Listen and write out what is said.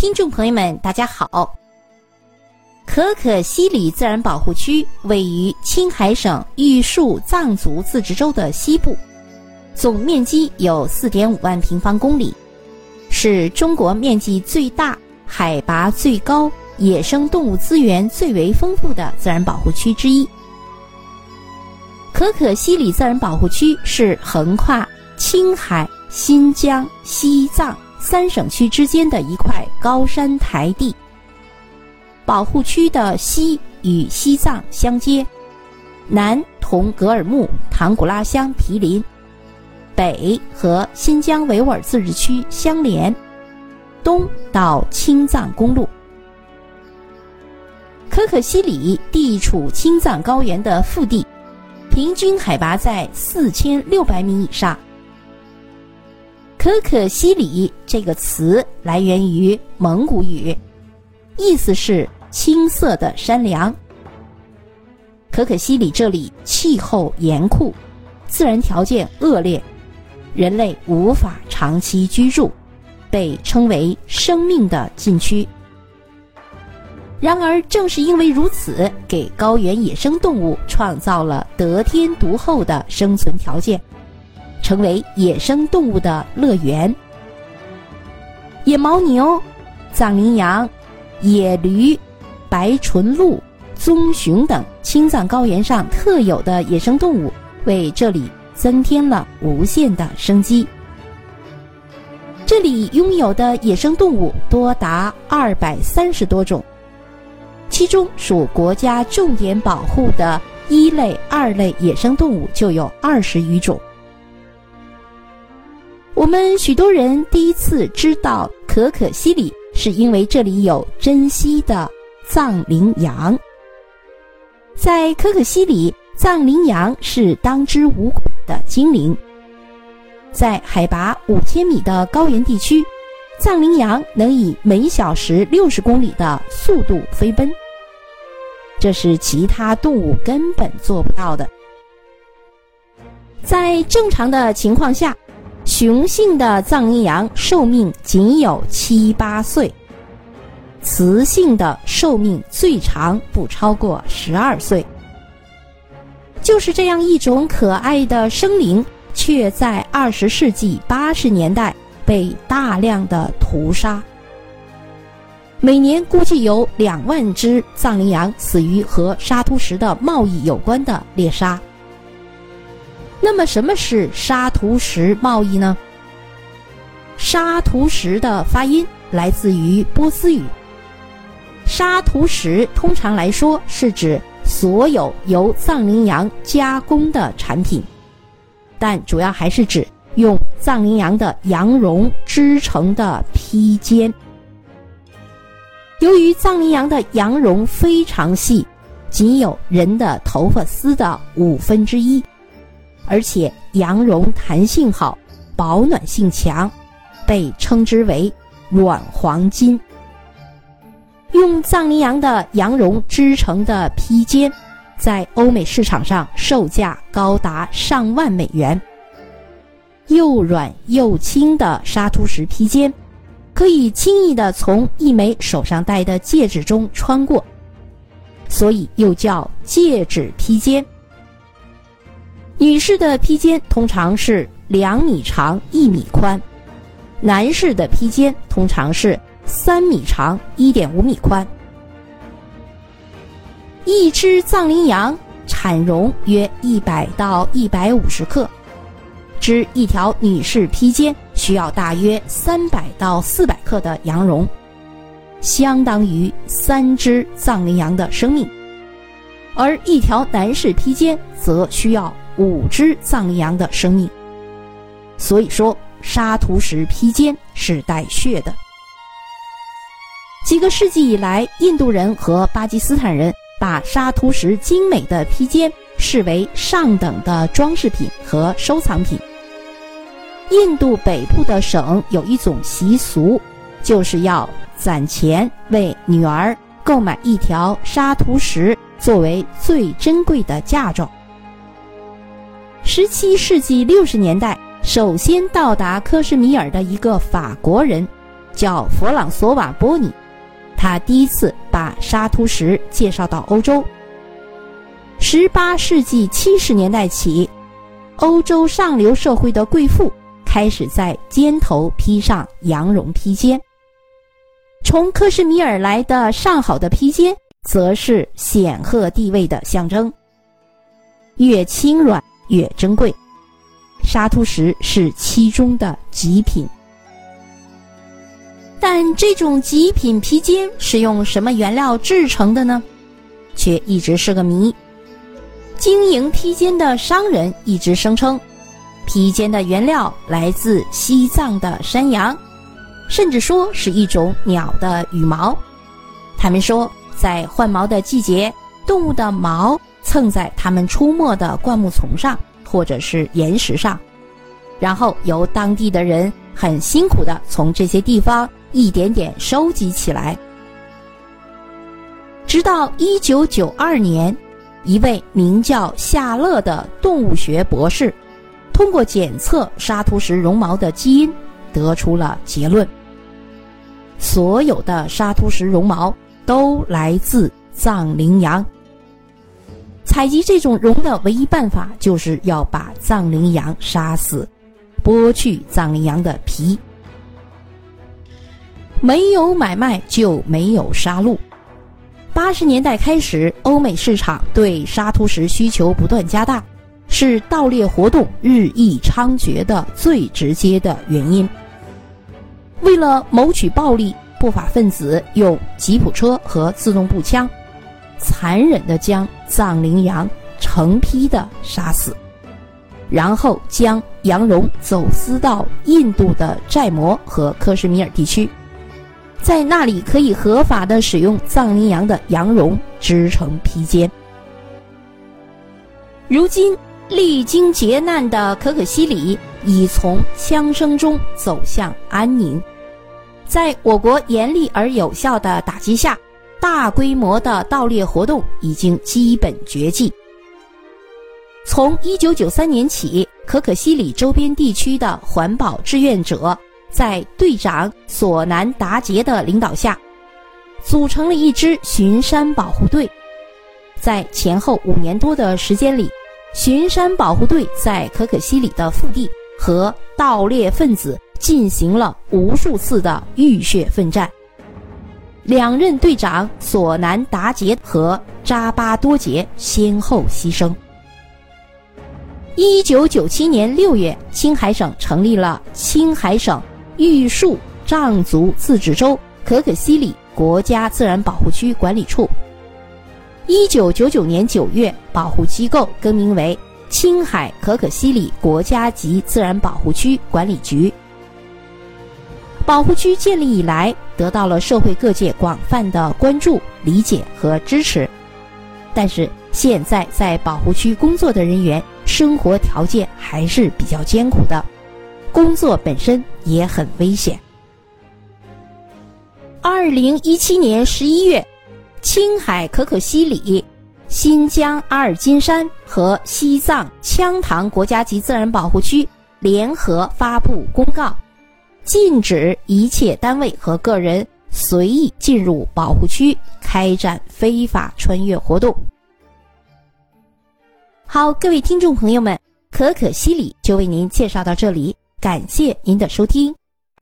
听众朋友们，大家好。可可西里自然保护区位于青海省玉树藏族自治州的西部，总面积有4.5万平方公里，是中国面积最大、海拔最高、野生动物资源最为丰富的自然保护区之一。可可西里自然保护区是横跨青海、新疆、西藏三省区之间的一块高山台地。保护区的西与西藏相接，南同格尔木、唐古拉乡毗邻，北和新疆维吾尔自治区相连，东到青藏公路。可可西里地处青藏高原的腹地，平均海拔在四千六百米以上。可可西里这个词来源于蒙古语，意思是。青色的山梁，可可西里这里气候严酷，自然条件恶劣，人类无法长期居住，被称为生命的禁区。然而，正是因为如此，给高原野生动物创造了得天独厚的生存条件，成为野生动物的乐园。野牦牛、藏羚羊、野驴。白唇鹿、棕熊等青藏高原上特有的野生动物，为这里增添了无限的生机。这里拥有的野生动物多达二百三十多种，其中属国家重点保护的一类、二类野生动物就有二十余种。我们许多人第一次知道可可西里，是因为这里有珍稀的。藏羚羊在可可西里，藏羚羊是当之无愧的精灵。在海拔五千米的高原地区，藏羚羊能以每小时六十公里的速度飞奔，这是其他动物根本做不到的。在正常的情况下，雄性的藏羚羊寿命仅有七八岁。雌性的寿命最长不超过十二岁，就是这样一种可爱的生灵，却在二十世纪八十年代被大量的屠杀。每年估计有两万只藏羚羊死于和沙图石的贸易有关的猎杀。那么，什么是沙图石贸易呢？沙图石的发音来自于波斯语。沙图石通常来说是指所有由藏羚羊加工的产品，但主要还是指用藏羚羊的羊绒织成的披肩。由于藏羚羊的羊绒非常细，仅有人的头发丝的五分之一，而且羊绒弹性好，保暖性强，被称之为“软黄金”。用藏羚羊的羊绒织成的披肩，在欧美市场上售价高达上万美元。又软又轻的沙图石披肩，可以轻易的从一枚手上戴的戒指中穿过，所以又叫戒指披肩。女士的披肩通常是两米长一米宽，男士的披肩通常是。三米长，一点五米宽。一只藏羚羊产绒约一百到一百五十克，织一条女士披肩需要大约三百到四百克的羊绒，相当于三只藏羚羊的生命；而一条男士披肩则需要五只藏羚羊的生命。所以说，沙图石披肩是带血的。几个世纪以来，印度人和巴基斯坦人把沙图石精美的披肩视为上等的装饰品和收藏品。印度北部的省有一种习俗，就是要攒钱为女儿购买一条沙图石作为最珍贵的嫁妆。十七世纪六十年代，首先到达克什米尔的一个法国人。叫弗朗索瓦·波尼，他第一次把沙突什介绍到欧洲。十八世纪七十年代起，欧洲上流社会的贵妇开始在肩头披上羊绒披肩。从克什米尔来的上好的披肩，则是显赫地位的象征。越轻软越珍贵，沙土石是其中的极品。但这种极品披肩是用什么原料制成的呢？却一直是个谜。经营披肩的商人一直声称，披肩的原料来自西藏的山羊，甚至说是一种鸟的羽毛。他们说，在换毛的季节，动物的毛蹭在它们出没的灌木丛上或者是岩石上，然后由当地的人很辛苦的从这些地方。一点点收集起来，直到一九九二年，一位名叫夏勒的动物学博士，通过检测沙突石绒毛的基因，得出了结论：所有的沙突石绒毛都来自藏羚羊。采集这种绒的唯一办法，就是要把藏羚羊杀死，剥去藏羚羊的皮。没有买卖就没有杀戮。八十年代开始，欧美市场对沙突石需求不断加大，是盗猎活动日益猖獗的最直接的原因。为了谋取暴利，不法分子用吉普车和自动步枪，残忍地将藏羚羊成批的杀死，然后将羊绒走私到印度的寨摩和克什米尔地区。在那里可以合法的使用藏羚羊的羊绒织成披肩。如今历经劫难的可可西里已从枪声中走向安宁，在我国严厉而有效的打击下，大规模的盗猎活动已经基本绝迹。从一九九三年起，可可西里周边地区的环保志愿者。在队长索南达杰的领导下，组成了一支巡山保护队。在前后五年多的时间里，巡山保护队在可可西里的腹地和盗猎分子进行了无数次的浴血奋战。两任队长索南达杰和扎巴多杰先后牺牲。一九九七年六月，青海省成立了青海省。玉树藏族自治州可可西里国家自然保护区管理处。一九九九年九月，保护机构更名为青海可可西里国家级自然保护区管理局。保护区建立以来，得到了社会各界广泛的关注、理解和支持。但是，现在在保护区工作的人员生活条件还是比较艰苦的。工作本身也很危险。二零一七年十一月，青海可可西里、新疆阿尔金山和西藏羌塘国家级自然保护区联合发布公告，禁止一切单位和个人随意进入保护区开展非法穿越活动。好，各位听众朋友们，可可西里就为您介绍到这里。感谢您的收听。